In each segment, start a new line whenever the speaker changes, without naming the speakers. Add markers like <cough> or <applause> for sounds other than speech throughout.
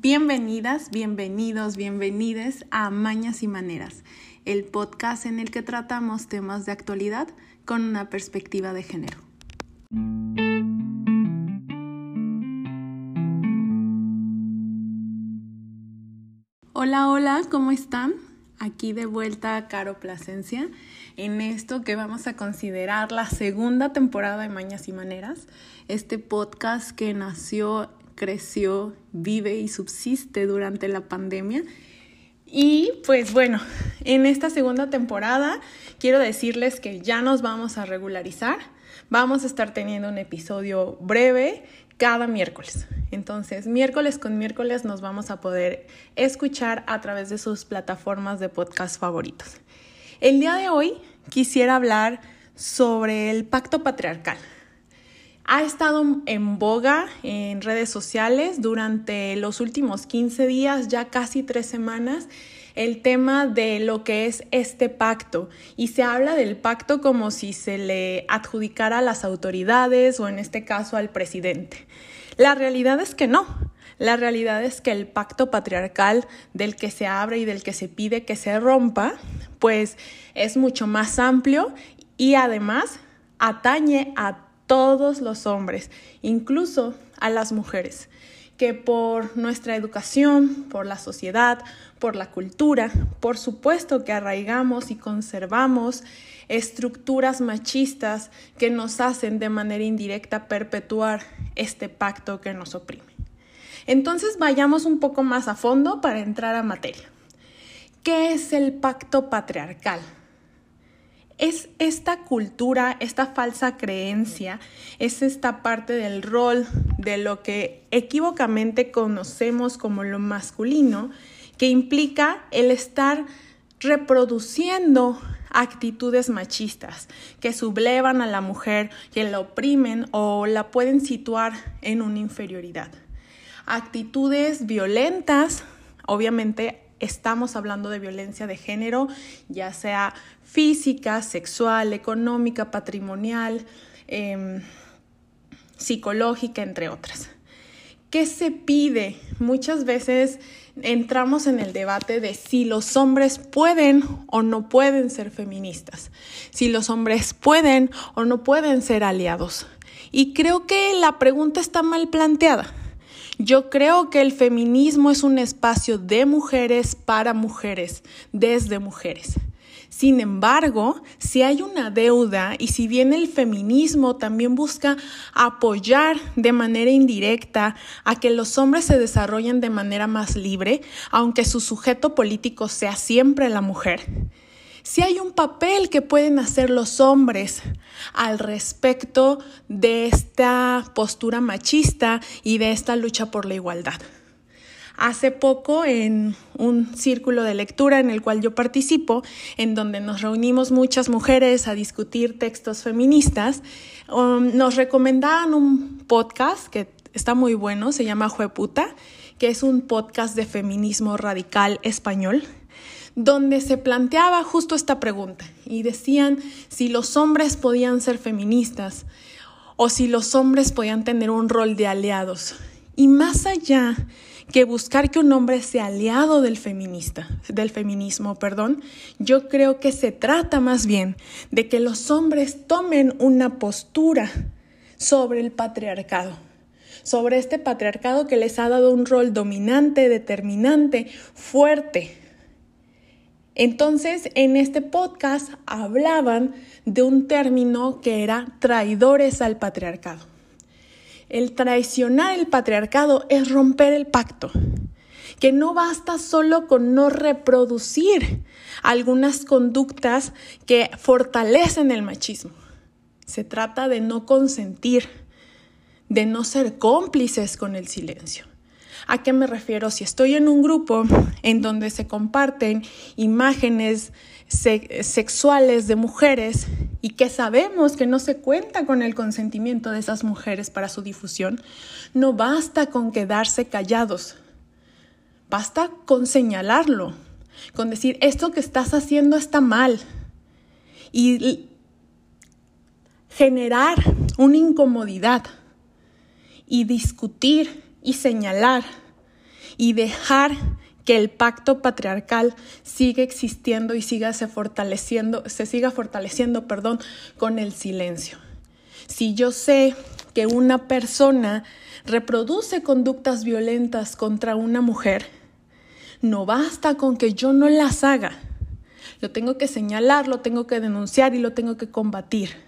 Bienvenidas, bienvenidos, bienvenides a Mañas y Maneras, el podcast en el que tratamos temas de actualidad con una perspectiva de género. Hola, hola, ¿cómo están? Aquí de vuelta a Caro Plasencia en esto que vamos a considerar la segunda temporada de Mañas y Maneras, este podcast que nació creció, vive y subsiste durante la pandemia. Y pues bueno, en esta segunda temporada quiero decirles que ya nos vamos a regularizar. Vamos a estar teniendo un episodio breve cada miércoles. Entonces, miércoles con miércoles nos vamos a poder escuchar a través de sus plataformas de podcast favoritos. El día de hoy quisiera hablar sobre el pacto patriarcal ha estado en boga en redes sociales durante los últimos 15 días, ya casi tres semanas, el tema de lo que es este pacto. Y se habla del pacto como si se le adjudicara a las autoridades o en este caso al presidente. La realidad es que no. La realidad es que el pacto patriarcal del que se abre y del que se pide que se rompa, pues es mucho más amplio y además atañe a todos los hombres, incluso a las mujeres, que por nuestra educación, por la sociedad, por la cultura, por supuesto que arraigamos y conservamos estructuras machistas que nos hacen de manera indirecta perpetuar este pacto que nos oprime. Entonces vayamos un poco más a fondo para entrar a materia. ¿Qué es el pacto patriarcal? Es esta cultura, esta falsa creencia, es esta parte del rol de lo que equivocamente conocemos como lo masculino, que implica el estar reproduciendo actitudes machistas que sublevan a la mujer, que la oprimen o la pueden situar en una inferioridad. Actitudes violentas, obviamente estamos hablando de violencia de género, ya sea física, sexual, económica, patrimonial, em, psicológica, entre otras. ¿Qué se pide? Muchas veces entramos en el debate de si los hombres pueden o no pueden ser feministas, si los hombres pueden o no pueden ser aliados. Y creo que la pregunta está mal planteada. Yo creo que el feminismo es un espacio de mujeres para mujeres, desde mujeres. Sin embargo, si hay una deuda y si bien el feminismo también busca apoyar de manera indirecta a que los hombres se desarrollen de manera más libre, aunque su sujeto político sea siempre la mujer, si hay un papel que pueden hacer los hombres al respecto de esta postura machista y de esta lucha por la igualdad. Hace poco en un círculo de lectura en el cual yo participo, en donde nos reunimos muchas mujeres a discutir textos feministas, um, nos recomendaban un podcast que está muy bueno, se llama Jueputa, que es un podcast de feminismo radical español donde se planteaba justo esta pregunta y decían si los hombres podían ser feministas o si los hombres podían tener un rol de aliados. Y más allá que buscar que un hombre sea aliado del feminista, del feminismo, perdón, yo creo que se trata más bien de que los hombres tomen una postura sobre el patriarcado, sobre este patriarcado que les ha dado un rol dominante, determinante, fuerte, entonces, en este podcast hablaban de un término que era traidores al patriarcado. El traicionar el patriarcado es romper el pacto, que no basta solo con no reproducir algunas conductas que fortalecen el machismo. Se trata de no consentir, de no ser cómplices con el silencio. ¿A qué me refiero? Si estoy en un grupo en donde se comparten imágenes sexuales de mujeres y que sabemos que no se cuenta con el consentimiento de esas mujeres para su difusión, no basta con quedarse callados, basta con señalarlo, con decir, esto que estás haciendo está mal y generar una incomodidad y discutir y señalar y dejar que el pacto patriarcal siga existiendo y siga se fortaleciendo, se siga fortaleciendo, perdón, con el silencio. Si yo sé que una persona reproduce conductas violentas contra una mujer, no basta con que yo no las haga. Lo tengo que señalar, lo tengo que denunciar y lo tengo que combatir.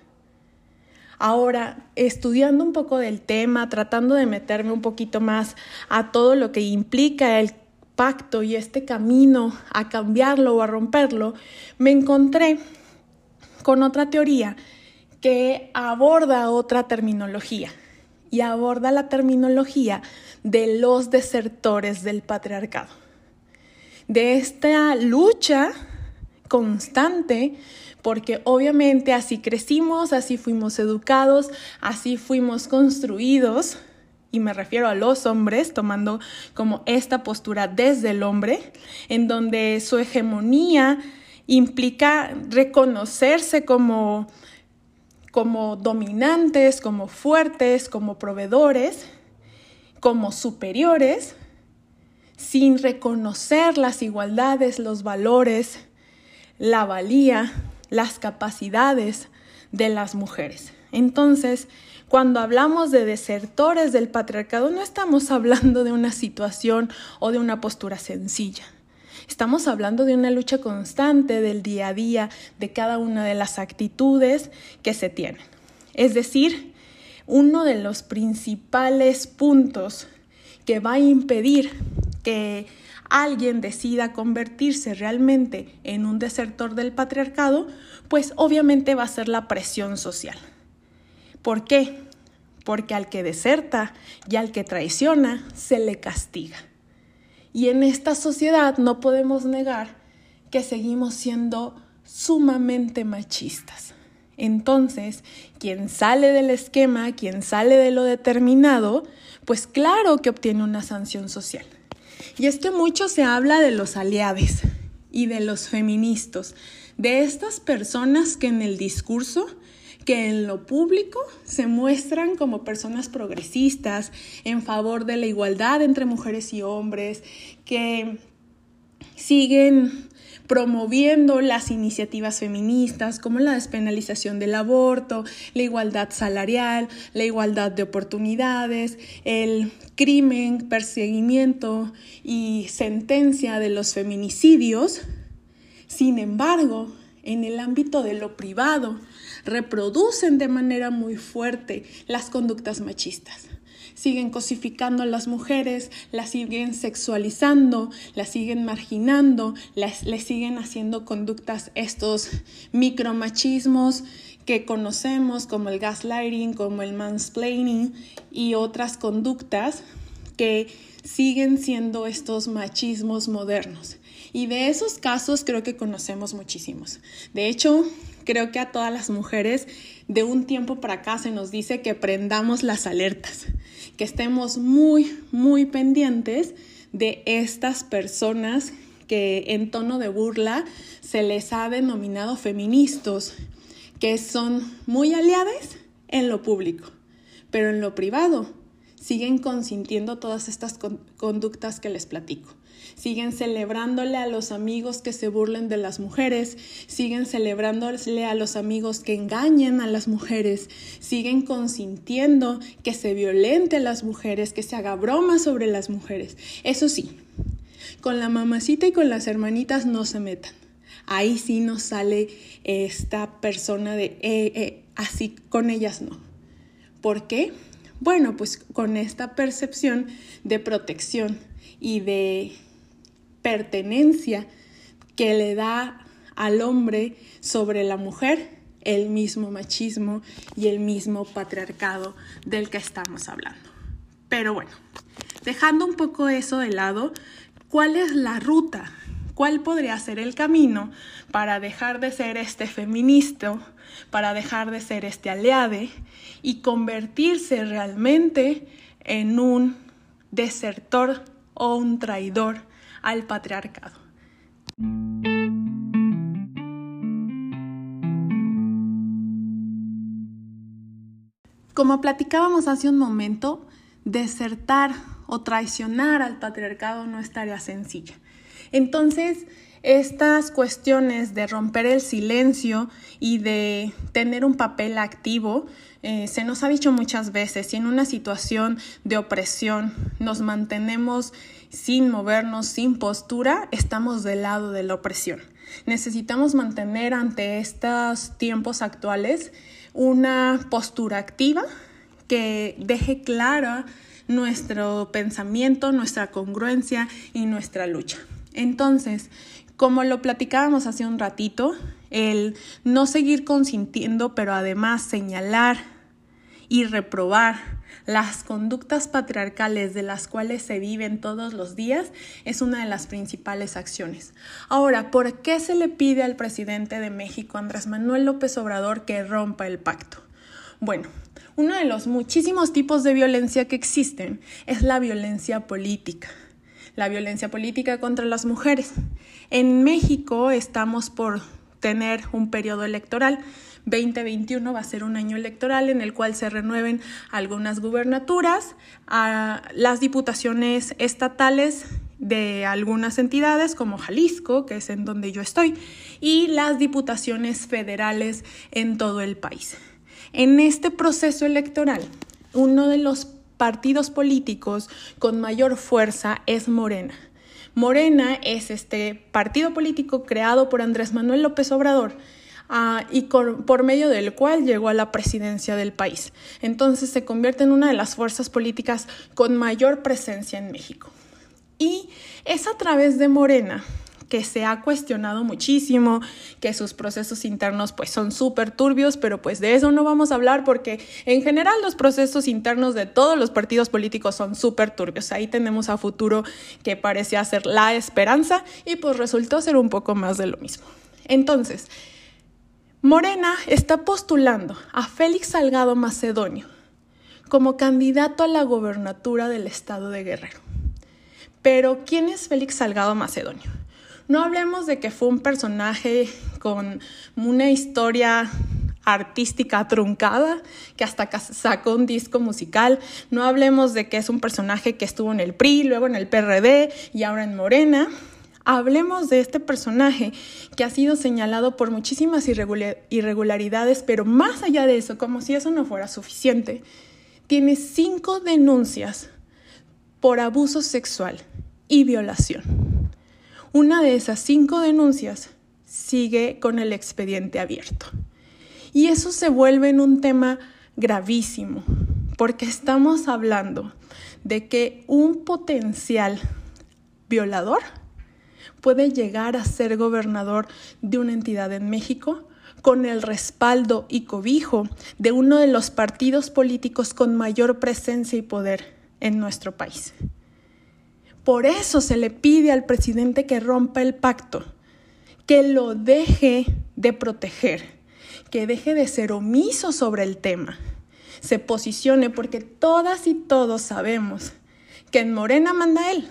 Ahora, estudiando un poco del tema, tratando de meterme un poquito más a todo lo que implica el pacto y este camino a cambiarlo o a romperlo, me encontré con otra teoría que aborda otra terminología y aborda la terminología de los desertores del patriarcado. De esta lucha constante, porque obviamente así crecimos, así fuimos educados, así fuimos construidos y me refiero a los hombres, tomando como esta postura desde el hombre, en donde su hegemonía implica reconocerse como, como dominantes, como fuertes, como proveedores, como superiores, sin reconocer las igualdades, los valores, la valía, las capacidades de las mujeres. Entonces, cuando hablamos de desertores del patriarcado, no estamos hablando de una situación o de una postura sencilla. Estamos hablando de una lucha constante del día a día, de cada una de las actitudes que se tienen. Es decir, uno de los principales puntos que va a impedir que alguien decida convertirse realmente en un desertor del patriarcado, pues obviamente va a ser la presión social. ¿Por qué? Porque al que deserta y al que traiciona se le castiga. Y en esta sociedad no podemos negar que seguimos siendo sumamente machistas. Entonces, quien sale del esquema, quien sale de lo determinado, pues claro que obtiene una sanción social. Y es que mucho se habla de los aliados y de los feministas, de estas personas que en el discurso que en lo público se muestran como personas progresistas en favor de la igualdad entre mujeres y hombres, que siguen promoviendo las iniciativas feministas como la despenalización del aborto, la igualdad salarial, la igualdad de oportunidades, el crimen, perseguimiento y sentencia de los feminicidios. Sin embargo, en el ámbito de lo privado, reproducen de manera muy fuerte las conductas machistas. Siguen cosificando a las mujeres, las siguen sexualizando, las siguen marginando, las, les siguen haciendo conductas, estos micromachismos que conocemos como el gaslighting, como el mansplaining y otras conductas que siguen siendo estos machismos modernos. Y de esos casos creo que conocemos muchísimos. De hecho, creo que a todas las mujeres de un tiempo para acá se nos dice que prendamos las alertas, que estemos muy, muy pendientes de estas personas que en tono de burla se les ha denominado feministas, que son muy aliadas en lo público, pero en lo privado siguen consintiendo todas estas conductas que les platico. Siguen celebrándole a los amigos que se burlen de las mujeres, siguen celebrándole a los amigos que engañen a las mujeres, siguen consintiendo que se violente a las mujeres, que se haga broma sobre las mujeres. Eso sí, con la mamacita y con las hermanitas no se metan. Ahí sí nos sale esta persona de eh, eh, así con ellas no. ¿Por qué? Bueno, pues con esta percepción de protección y de pertenencia que le da al hombre sobre la mujer el mismo machismo y el mismo patriarcado del que estamos hablando. Pero bueno, dejando un poco eso de lado, ¿cuál es la ruta? ¿Cuál podría ser el camino para dejar de ser este feminista para dejar de ser este aliade y convertirse realmente en un desertor o un traidor al patriarcado. Como platicábamos hace un momento, desertar o traicionar al patriarcado no es tarea sencilla. Entonces, estas cuestiones de romper el silencio y de tener un papel activo eh, se nos ha dicho muchas veces, si en una situación de opresión nos mantenemos sin movernos, sin postura, estamos del lado de la opresión. Necesitamos mantener ante estos tiempos actuales una postura activa que deje clara nuestro pensamiento, nuestra congruencia y nuestra lucha. Entonces, como lo platicábamos hace un ratito, el no seguir consintiendo, pero además señalar y reprobar las conductas patriarcales de las cuales se viven todos los días es una de las principales acciones. Ahora, ¿por qué se le pide al presidente de México, Andrés Manuel López Obrador, que rompa el pacto? Bueno, uno de los muchísimos tipos de violencia que existen es la violencia política la violencia política contra las mujeres. En México estamos por tener un periodo electoral. 2021 va a ser un año electoral en el cual se renueven algunas gubernaturas, las diputaciones estatales de algunas entidades como Jalisco, que es en donde yo estoy, y las diputaciones federales en todo el país. En este proceso electoral, uno de los partidos políticos con mayor fuerza es Morena. Morena es este partido político creado por Andrés Manuel López Obrador ah, y por medio del cual llegó a la presidencia del país. Entonces se convierte en una de las fuerzas políticas con mayor presencia en México. Y es a través de Morena que se ha cuestionado muchísimo, que sus procesos internos pues son súper turbios, pero pues de eso no vamos a hablar porque en general los procesos internos de todos los partidos políticos son súper turbios. Ahí tenemos a futuro que parecía ser la esperanza y pues resultó ser un poco más de lo mismo. Entonces, Morena está postulando a Félix Salgado Macedonio como candidato a la gobernatura del estado de Guerrero. Pero, ¿quién es Félix Salgado Macedonio? No hablemos de que fue un personaje con una historia artística truncada, que hasta sacó un disco musical. No hablemos de que es un personaje que estuvo en el PRI, luego en el PRD y ahora en Morena. Hablemos de este personaje que ha sido señalado por muchísimas irregularidades, pero más allá de eso, como si eso no fuera suficiente, tiene cinco denuncias por abuso sexual y violación. Una de esas cinco denuncias sigue con el expediente abierto. Y eso se vuelve en un tema gravísimo, porque estamos hablando de que un potencial violador puede llegar a ser gobernador de una entidad en México con el respaldo y cobijo de uno de los partidos políticos con mayor presencia y poder en nuestro país. Por eso se le pide al presidente que rompa el pacto, que lo deje de proteger, que deje de ser omiso sobre el tema, se posicione porque todas y todos sabemos que en Morena manda él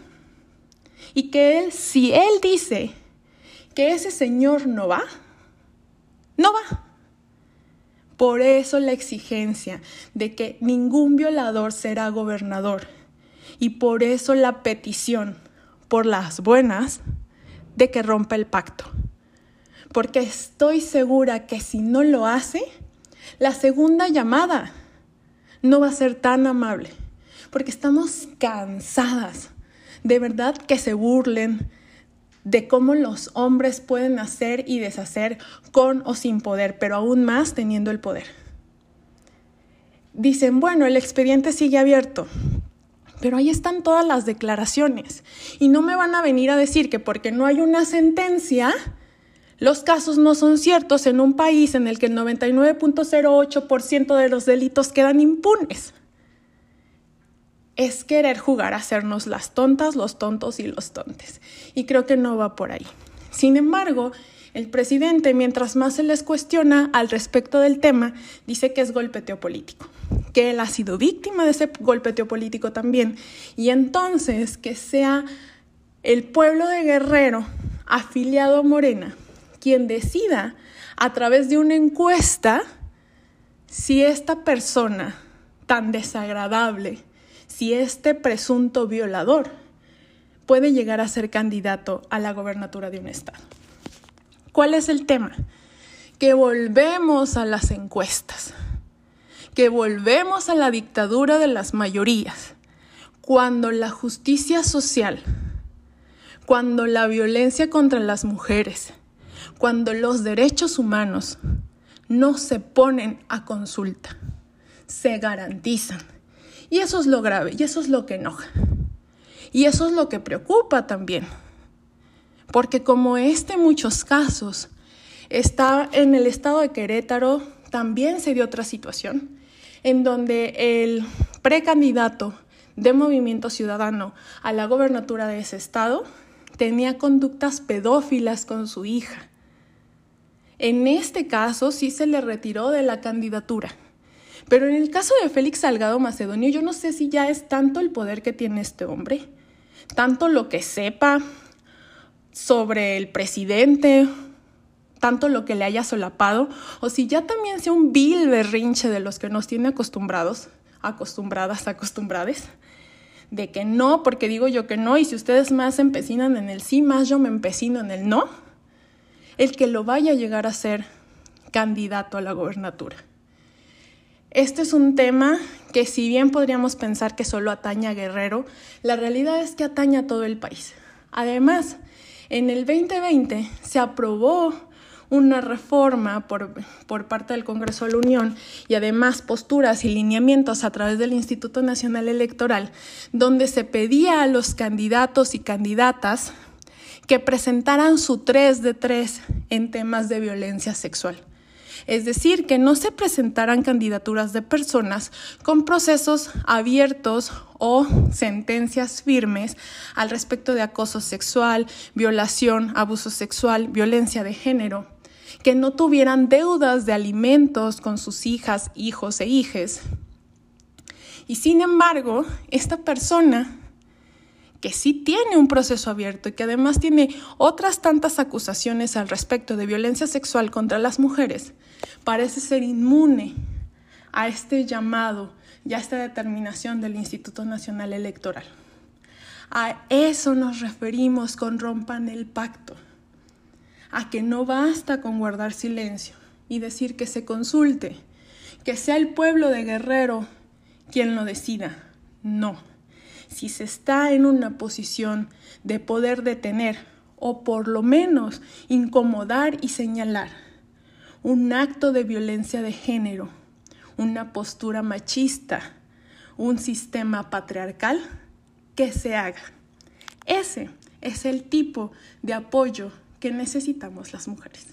y que si él dice que ese señor no va, no va. Por eso la exigencia de que ningún violador será gobernador y por eso la petición por las buenas de que rompa el pacto. Porque estoy segura que si no lo hace, la segunda llamada no va a ser tan amable. Porque estamos cansadas de verdad que se burlen de cómo los hombres pueden hacer y deshacer con o sin poder, pero aún más teniendo el poder. Dicen, bueno, el expediente sigue abierto. Pero ahí están todas las declaraciones. Y no me van a venir a decir que porque no hay una sentencia, los casos no son ciertos en un país en el que el 99.08% de los delitos quedan impunes. Es querer jugar a hacernos las tontas, los tontos y los tontes. Y creo que no va por ahí. Sin embargo, el presidente, mientras más se les cuestiona al respecto del tema, dice que es golpeteo político que él ha sido víctima de ese golpeteo político también, y entonces que sea el pueblo de Guerrero afiliado a Morena quien decida a través de una encuesta si esta persona tan desagradable si este presunto violador puede llegar a ser candidato a la gobernatura de un estado. ¿Cuál es el tema? Que volvemos a las encuestas, que volvemos a la dictadura de las mayorías, cuando la justicia social, cuando la violencia contra las mujeres, cuando los derechos humanos no se ponen a consulta, se garantizan. Y eso es lo grave, y eso es lo que enoja. Y eso es lo que preocupa también. Porque como este en muchos casos está en el estado de Querétaro, también se dio otra situación en donde el precandidato de Movimiento Ciudadano a la gobernatura de ese estado tenía conductas pedófilas con su hija. En este caso sí se le retiró de la candidatura. Pero en el caso de Félix Salgado Macedonio, yo no sé si ya es tanto el poder que tiene este hombre, tanto lo que sepa sobre el presidente, tanto lo que le haya solapado, o si ya también sea un vil berrinche de los que nos tiene acostumbrados, acostumbradas, acostumbrades, de que no, porque digo yo que no, y si ustedes más empecinan en el sí, más yo me empecino en el no el que lo vaya a llegar a ser candidato a la gobernatura. Este es un tema que si bien podríamos pensar que solo atañe a Guerrero, la realidad es que atañe a todo el país. Además, en el 2020 se aprobó una reforma por, por, parte del Congreso de la Unión y además posturas y lineamientos a través del Instituto Nacional Electoral, donde se pedía a los candidatos y candidatas que presentaran su 3 de 3 en temas de violencia sexual. Es decir, que no se presentaran candidaturas de personas con procesos abiertos o sentencias firmes al respecto de acoso sexual, violación, abuso sexual, violencia de género, que no tuvieran deudas de alimentos con sus hijas, hijos e hijes. Y sin embargo, esta persona que sí tiene un proceso abierto y que además tiene otras tantas acusaciones al respecto de violencia sexual contra las mujeres, parece ser inmune a este llamado y a esta determinación del Instituto Nacional Electoral. A eso nos referimos con rompan el pacto, a que no basta con guardar silencio y decir que se consulte, que sea el pueblo de Guerrero quien lo decida. No si se está en una posición de poder detener o por lo menos incomodar y señalar un acto de violencia de género, una postura machista, un sistema patriarcal, que se haga. Ese es el tipo de apoyo que necesitamos las mujeres.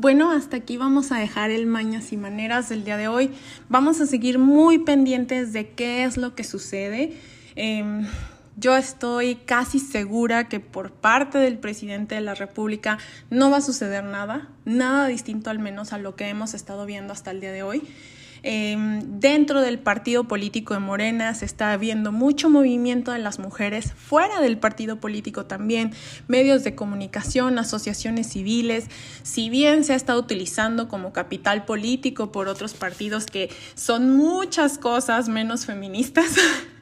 Bueno, hasta aquí vamos a dejar el mañas y maneras del día de hoy. Vamos a seguir muy pendientes de qué es lo que sucede. Em, yo estoy casi segura que por parte del presidente de la República no va a suceder nada, nada distinto al menos a lo que hemos estado viendo hasta el día de hoy. Em, dentro del partido político de Morena se está viendo mucho movimiento de las mujeres, fuera del partido político también, medios de comunicación, asociaciones civiles, si bien se ha estado utilizando como capital político por otros partidos que son muchas cosas menos feministas.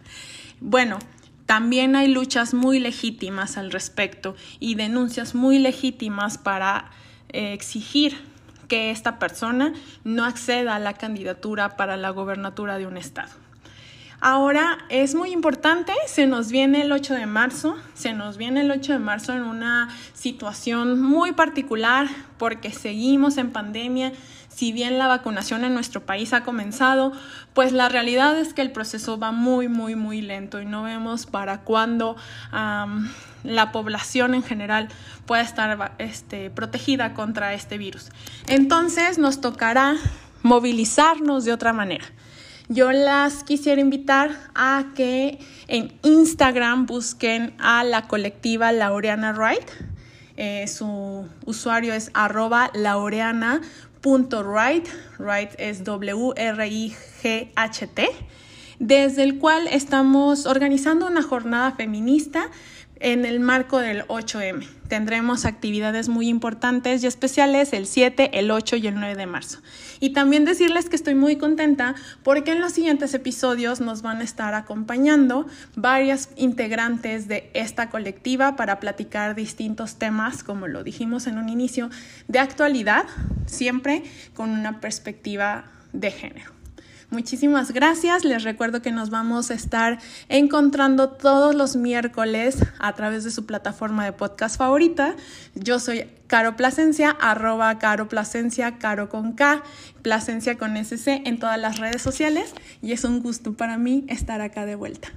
<laughs> bueno, también hay luchas muy legítimas al respecto y denuncias muy legítimas para eh, exigir que esta persona no acceda a la candidatura para la gobernatura de un estado. Ahora es muy importante, se nos viene el 8 de marzo, se nos viene el 8 de marzo en una situación muy particular porque seguimos en pandemia, si bien la vacunación en nuestro país ha comenzado, pues la realidad es que el proceso va muy, muy, muy lento y no vemos para cuándo la población en general pueda estar este, protegida contra este virus. Entonces nos tocará movilizarnos de otra manera. Yo las quisiera invitar a que en Instagram busquen a la colectiva Laureana Wright. Eh, su usuario es arroba laureana Wright, Wright es W-R-I-G-H-T, desde el cual estamos organizando una jornada feminista en el marco del 8M. Tendremos actividades muy importantes y especiales el 7, el 8 y el 9 de marzo. Y también decirles que estoy muy contenta porque en los siguientes episodios nos van a estar acompañando varias integrantes de esta colectiva para platicar distintos temas, como lo dijimos en un inicio, de actualidad, siempre con una perspectiva de género. Muchísimas gracias. Les recuerdo que nos vamos a estar encontrando todos los miércoles a través de su plataforma de podcast favorita. Yo soy Caro Plasencia, arroba Caro Plasencia, Caro con K, Plasencia con SC en todas las redes sociales y es un gusto para mí estar acá de vuelta.